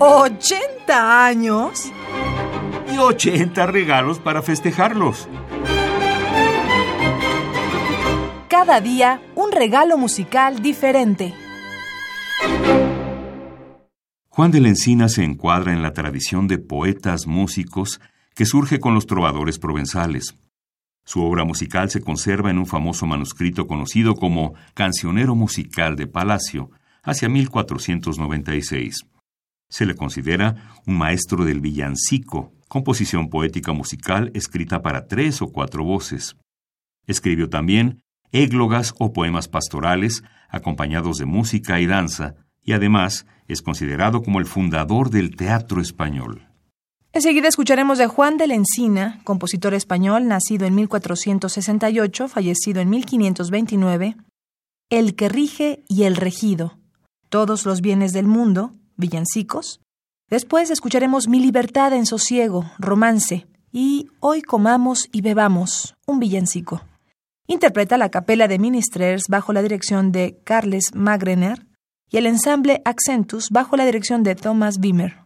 ¿80 años? Y 80 regalos para festejarlos. Cada día un regalo musical diferente. Juan de la Encina se encuadra en la tradición de poetas músicos que surge con los trovadores provenzales. Su obra musical se conserva en un famoso manuscrito conocido como Cancionero Musical de Palacio, hacia 1496. Se le considera un maestro del villancico, composición poética musical escrita para tres o cuatro voces. Escribió también églogas o poemas pastorales acompañados de música y danza, y además es considerado como el fundador del teatro español. Enseguida escucharemos de Juan de la Encina, compositor español nacido en 1468, fallecido en 1529, El que rige y el regido, todos los bienes del mundo, villancicos. Después escucharemos Mi libertad en sosiego, romance, y Hoy comamos y bebamos, un villancico. Interpreta la capela de Ministrers bajo la dirección de Carles Magrener y el ensamble Accentus bajo la dirección de Thomas Wimmer.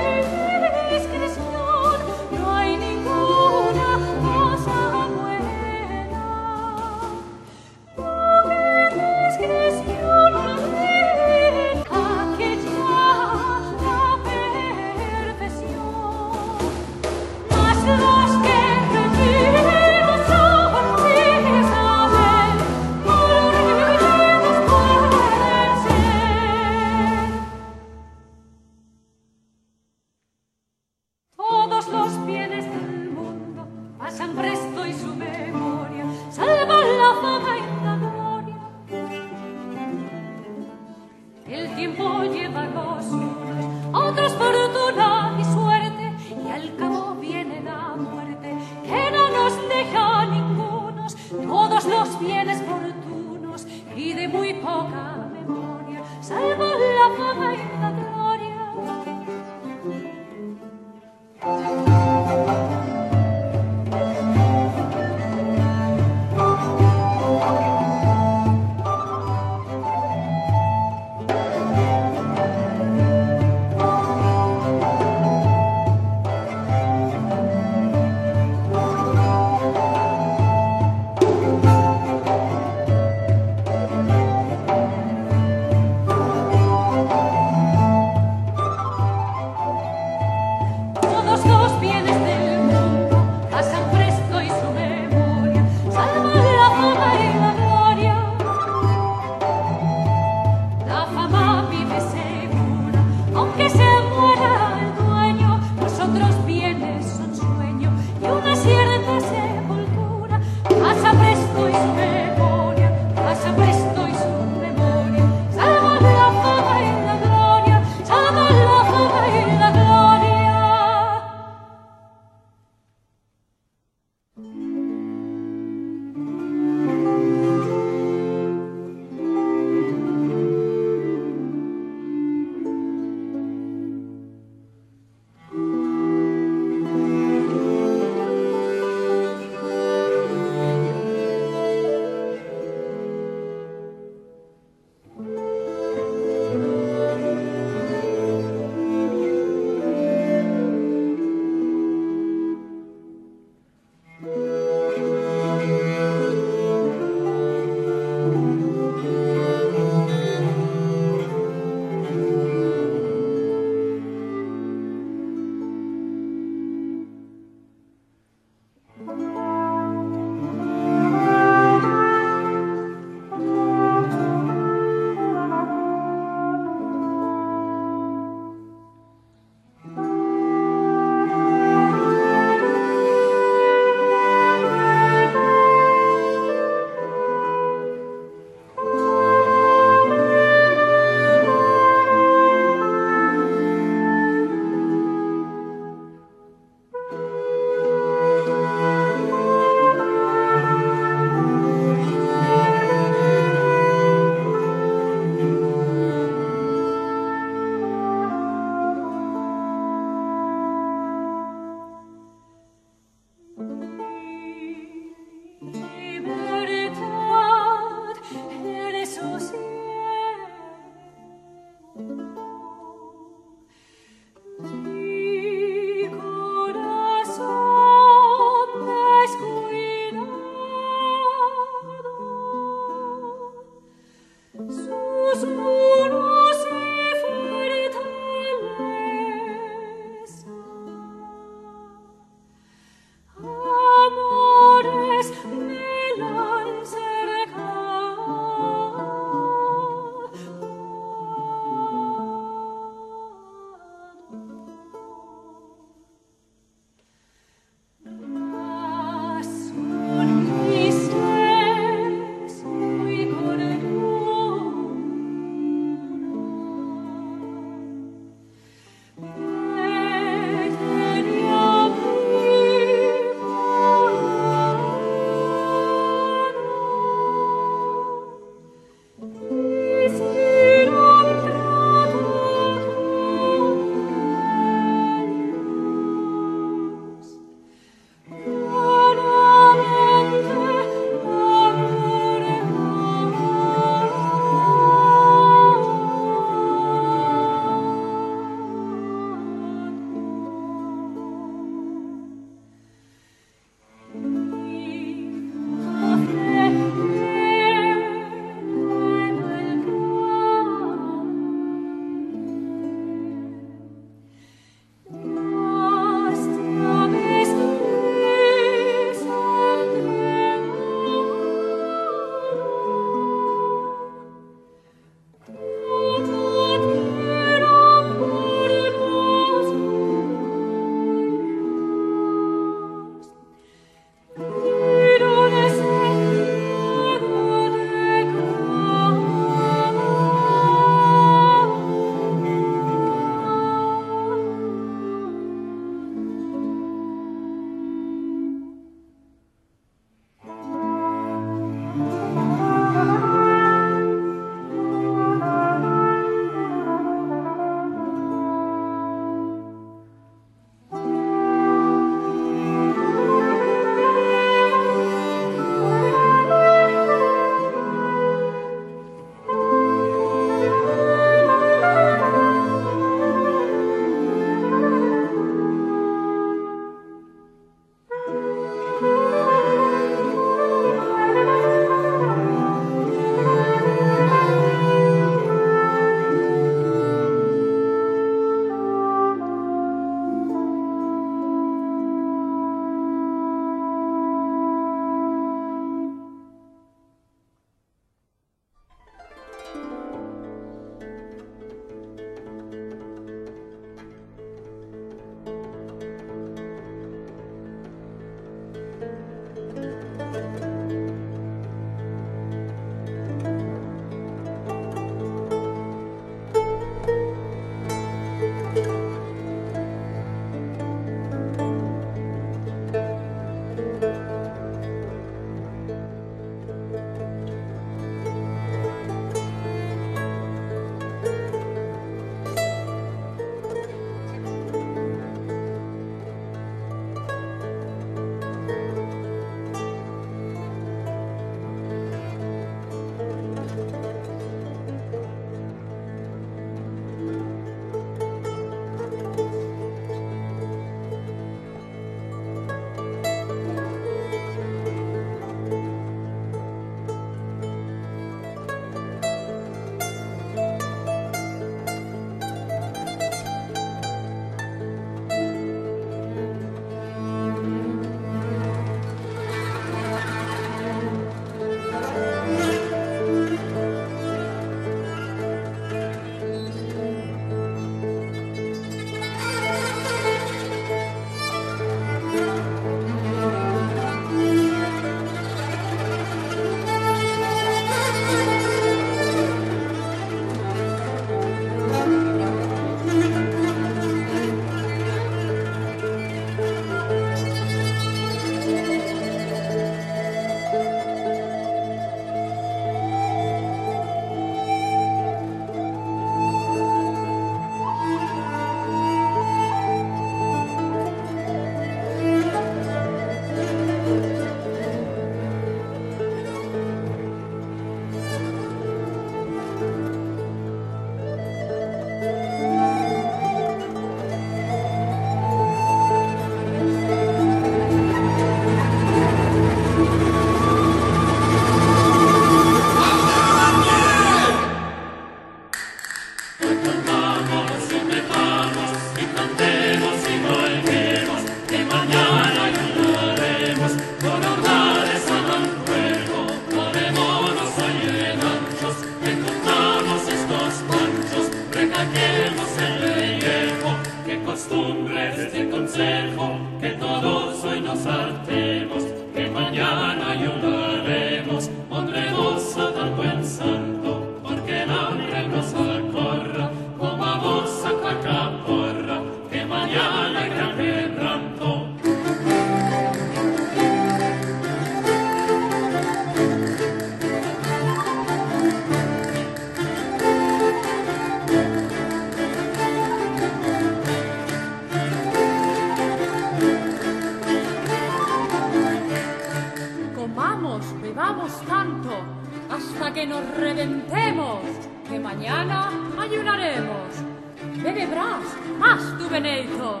Ayunaremos. Bebe Bras, más tu Benito,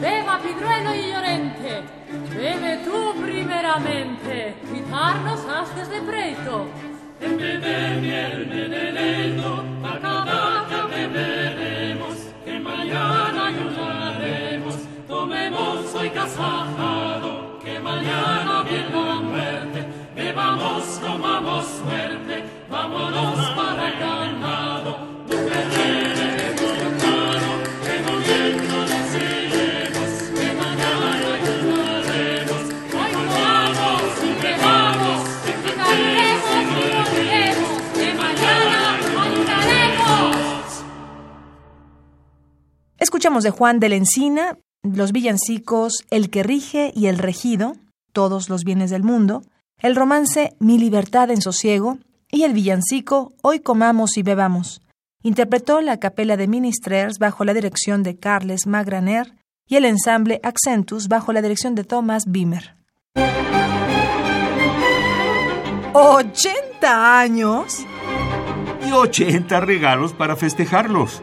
beba Pidruelo y Llorente, bebe tú primeramente, quitarnos hastes de preito. En beber miel meneleito, vaca vaca beberemos, que mañana ayunaremos, tomemos hoy casajado, que mañana viene la muerte, bebamos, comamos suerte, vámonos para el Escuchamos de Juan de la Encina los villancicos El que rige y El regido, todos los bienes del mundo, el romance Mi libertad en sosiego y el villancico Hoy comamos y bebamos. Interpretó la capela de Ministrers bajo la dirección de Carles Magraner y el ensamble Accentus bajo la dirección de Thomas Bimer. ¿80 años? Y 80 regalos para festejarlos.